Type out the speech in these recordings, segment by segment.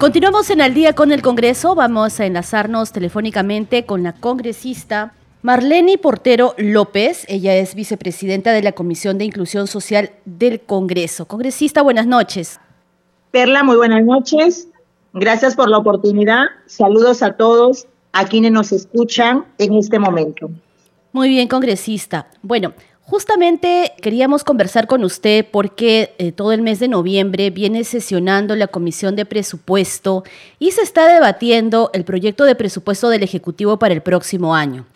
Continuamos en Al día con el Congreso. Vamos a enlazarnos telefónicamente con la congresista Marlene Portero López. Ella es vicepresidenta de la Comisión de Inclusión Social del Congreso. Congresista, buenas noches. Perla, muy buenas noches. Gracias por la oportunidad. Saludos a todos, a quienes nos escuchan en este momento. Muy bien, congresista. Bueno, Justamente queríamos conversar con usted porque eh, todo el mes de noviembre viene sesionando la Comisión de Presupuesto y se está debatiendo el proyecto de presupuesto del Ejecutivo para el próximo año.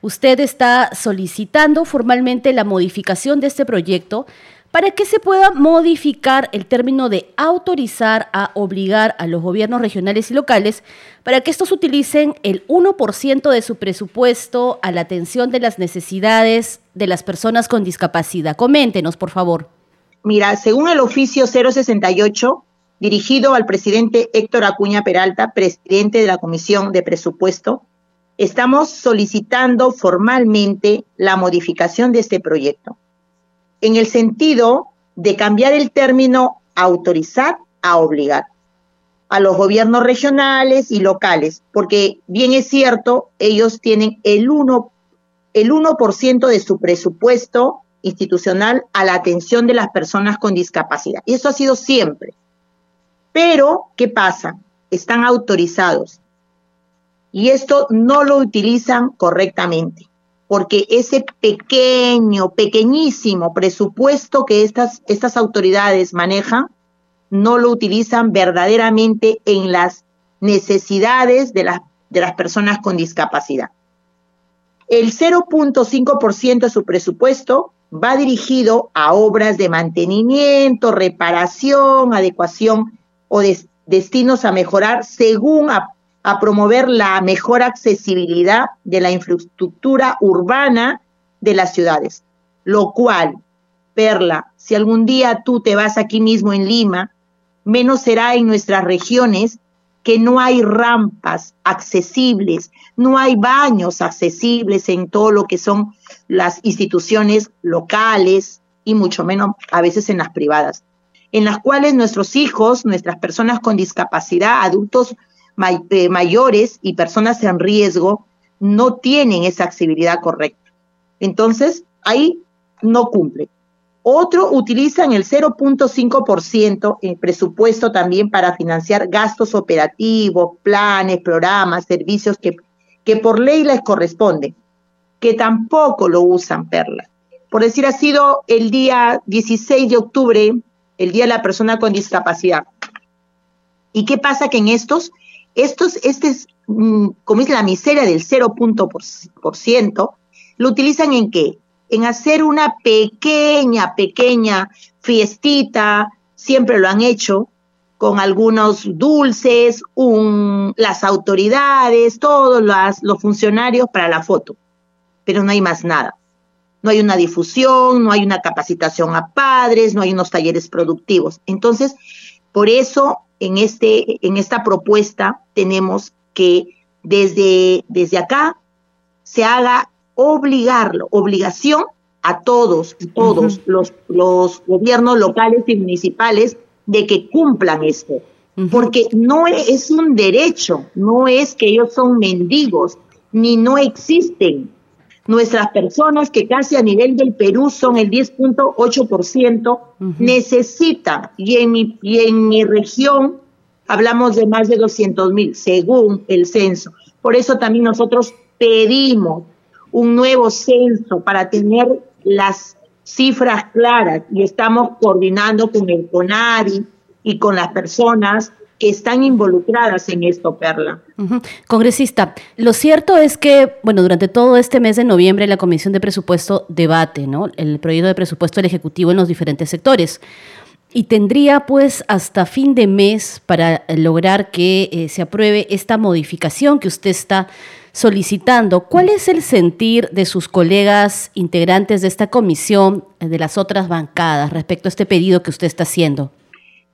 Usted está solicitando formalmente la modificación de este proyecto para que se pueda modificar el término de autorizar a obligar a los gobiernos regionales y locales para que estos utilicen el 1% de su presupuesto a la atención de las necesidades de las personas con discapacidad. Coméntenos, por favor. Mira, según el oficio 068, dirigido al presidente Héctor Acuña Peralta, presidente de la Comisión de Presupuesto, estamos solicitando formalmente la modificación de este proyecto en el sentido de cambiar el término autorizar a obligar a los gobiernos regionales y locales, porque bien es cierto, ellos tienen el 1%, el 1 de su presupuesto institucional a la atención de las personas con discapacidad. Y eso ha sido siempre. Pero, ¿qué pasa? Están autorizados. Y esto no lo utilizan correctamente porque ese pequeño, pequeñísimo presupuesto que estas, estas autoridades manejan, no lo utilizan verdaderamente en las necesidades de las, de las personas con discapacidad. El 0.5% de su presupuesto va dirigido a obras de mantenimiento, reparación, adecuación o destinos a mejorar según a promover la mejor accesibilidad de la infraestructura urbana de las ciudades, lo cual, Perla, si algún día tú te vas aquí mismo en Lima, menos será en nuestras regiones que no hay rampas accesibles, no hay baños accesibles en todo lo que son las instituciones locales y mucho menos a veces en las privadas, en las cuales nuestros hijos, nuestras personas con discapacidad, adultos eh, mayores y personas en riesgo no tienen esa accesibilidad correcta. Entonces, ahí no cumple. Otro utilizan el 0.5% en presupuesto también para financiar gastos operativos, planes, programas, servicios que, que por ley les corresponde, que tampoco lo usan, Perla. Por decir, ha sido el día 16 de octubre, el Día de la Persona con Discapacidad. ¿Y qué pasa? Que en estos estos, este es, mm, como es la miseria del 0.% lo utilizan en qué? En hacer una pequeña, pequeña fiestita, siempre lo han hecho, con algunos dulces, las autoridades, todos los funcionarios para la foto, pero no hay más nada. No hay una difusión, no hay una capacitación a padres, no hay unos talleres productivos. Entonces, por eso en, este, en esta propuesta tenemos que desde, desde acá se haga obligarlo, obligación a todos, todos los, los gobiernos locales y municipales de que cumplan esto. Porque no es un derecho, no es que ellos son mendigos, ni no existen nuestras personas, que casi a nivel del Perú son el 10.8%, necesitan, y en, mi, y en mi región hablamos de más de 200 mil, según el censo. Por eso también nosotros pedimos un nuevo censo para tener las cifras claras y estamos coordinando con el CONARI y con las personas que están involucradas en esto, Perla. Congresista, lo cierto es que, bueno, durante todo este mes de noviembre la Comisión de Presupuesto debate, ¿no? El proyecto de presupuesto del Ejecutivo en los diferentes sectores. Y tendría pues hasta fin de mes para lograr que eh, se apruebe esta modificación que usted está solicitando. ¿Cuál es el sentir de sus colegas integrantes de esta comisión, de las otras bancadas, respecto a este pedido que usted está haciendo?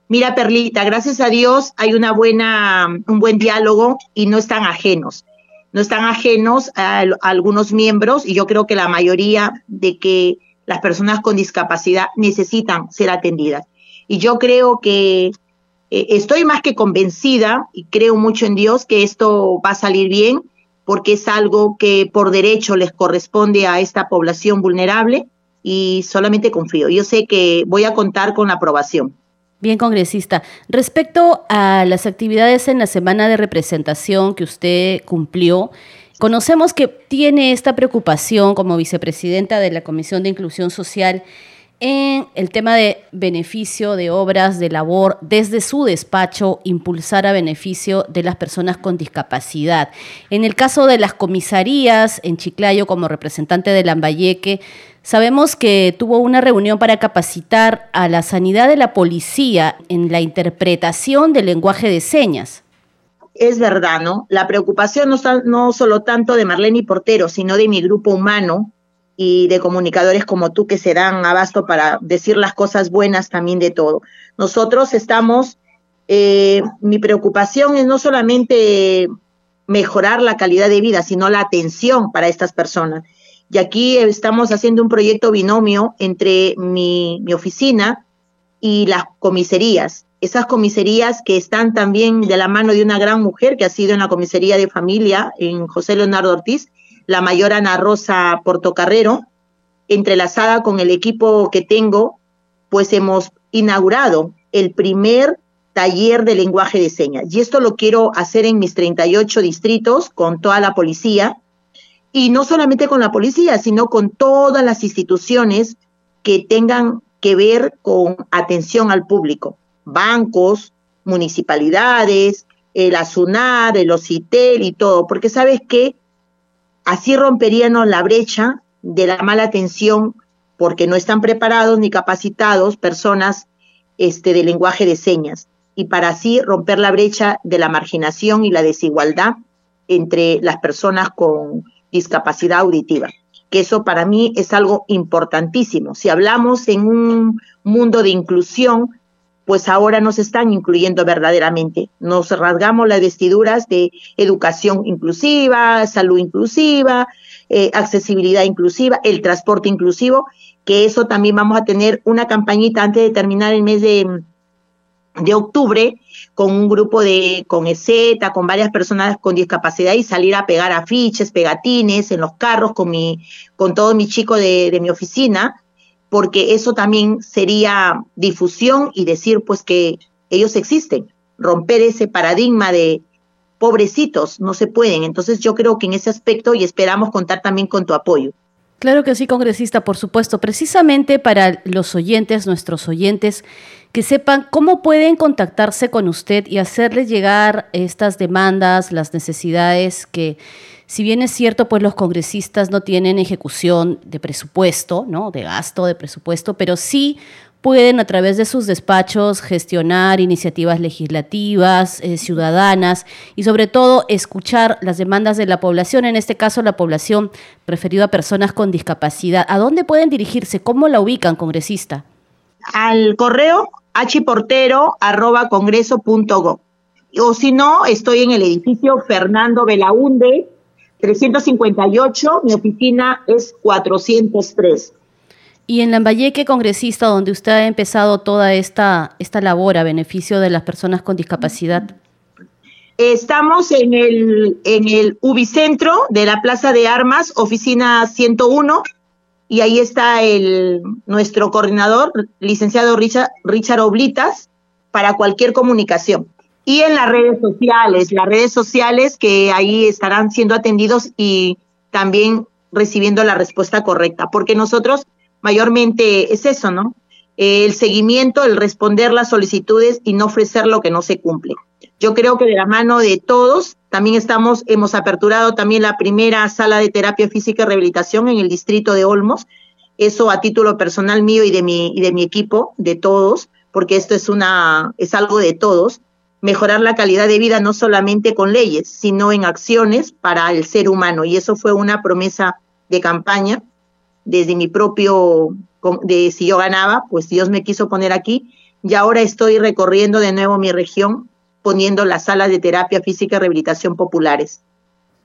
Mira, Perlita, gracias a Dios hay una buena, un buen diálogo y no están ajenos. No están ajenos a, algunos miembros y yo creo que la mayoría de que las personas con discapacidad necesitan ser atendidas. Y yo creo que eh, estoy más que convencida y creo mucho en Dios que esto va a salir bien porque es algo que por derecho les corresponde a esta población vulnerable y solamente confío. Yo sé que voy a contar con la aprobación. Bien, congresista. Respecto a las actividades en la semana de representación que usted cumplió, conocemos que tiene esta preocupación como vicepresidenta de la Comisión de Inclusión Social en el tema de beneficio de obras de labor desde su despacho, impulsar a beneficio de las personas con discapacidad. En el caso de las comisarías en Chiclayo, como representante de Lambayeque, sabemos que tuvo una reunión para capacitar a la sanidad de la policía en la interpretación del lenguaje de señas. Es verdad, ¿no? La preocupación no, no solo tanto de Marlene y Portero, sino de mi grupo humano, y de comunicadores como tú que se dan abasto para decir las cosas buenas también de todo. Nosotros estamos, eh, mi preocupación es no solamente mejorar la calidad de vida, sino la atención para estas personas. Y aquí estamos haciendo un proyecto binomio entre mi, mi oficina y las comisarías. Esas comisarías que están también de la mano de una gran mujer que ha sido en la comisaría de familia en José Leonardo Ortiz, la mayor Ana Rosa Portocarrero, entrelazada con el equipo que tengo, pues hemos inaugurado el primer taller de lenguaje de señas. Y esto lo quiero hacer en mis 38 distritos con toda la policía. Y no solamente con la policía, sino con todas las instituciones que tengan que ver con atención al público. Bancos, municipalidades, el ASUNAR, el OCITEL y todo. Porque sabes que Así romperíamos la brecha de la mala atención porque no están preparados ni capacitados personas este, de lenguaje de señas y para así romper la brecha de la marginación y la desigualdad entre las personas con discapacidad auditiva, que eso para mí es algo importantísimo. Si hablamos en un mundo de inclusión, pues ahora nos están incluyendo verdaderamente. Nos rasgamos las vestiduras de educación inclusiva, salud inclusiva, eh, accesibilidad inclusiva, el transporte inclusivo, que eso también vamos a tener una campañita antes de terminar el mes de, de octubre con un grupo de, con EZ, con varias personas con discapacidad y salir a pegar afiches, pegatines en los carros con mi, con todo mi chico de, de mi oficina, porque eso también sería difusión y decir pues que ellos existen, romper ese paradigma de pobrecitos, no se pueden. Entonces yo creo que en ese aspecto y esperamos contar también con tu apoyo. Claro que sí, congresista, por supuesto, precisamente para los oyentes, nuestros oyentes, que sepan cómo pueden contactarse con usted y hacerles llegar estas demandas, las necesidades que si bien es cierto, pues los congresistas no tienen ejecución de presupuesto, ¿no? De gasto, de presupuesto, pero sí pueden a través de sus despachos gestionar iniciativas legislativas, eh, ciudadanas y sobre todo escuchar las demandas de la población, en este caso la población referida a personas con discapacidad. ¿A dónde pueden dirigirse? ¿Cómo la ubican, congresista? Al correo hportero.congreso.go. O si no, estoy en el edificio Fernando Belaunde, 358, mi oficina es 403. Y en Lambayeque, congresista, donde usted ha empezado toda esta, esta labor a beneficio de las personas con discapacidad. Estamos en el, en el Ubicentro de la Plaza de Armas, oficina 101, y ahí está el, nuestro coordinador, licenciado Richard, Richard Oblitas, para cualquier comunicación y en las redes sociales, las redes sociales que ahí estarán siendo atendidos y también recibiendo la respuesta correcta, porque nosotros mayormente es eso, ¿no? El seguimiento, el responder las solicitudes y no ofrecer lo que no se cumple. Yo creo que de la mano de todos, también estamos, hemos aperturado también la primera sala de terapia física y rehabilitación en el distrito de Olmos, eso a título personal mío y de mi, y de mi equipo, de todos, porque esto es una, es algo de todos mejorar la calidad de vida no solamente con leyes, sino en acciones para el ser humano. Y eso fue una promesa de campaña desde mi propio, de si yo ganaba, pues Dios me quiso poner aquí. Y ahora estoy recorriendo de nuevo mi región, poniendo las salas de terapia física y rehabilitación populares.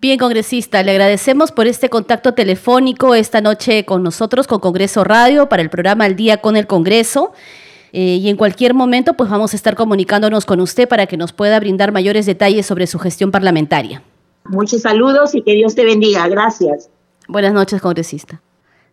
Bien, congresista, le agradecemos por este contacto telefónico esta noche con nosotros, con Congreso Radio, para el programa Al Día con el Congreso. Eh, y en cualquier momento pues vamos a estar comunicándonos con usted para que nos pueda brindar mayores detalles sobre su gestión parlamentaria. Muchos saludos y que Dios te bendiga. Gracias. Buenas noches, congresista.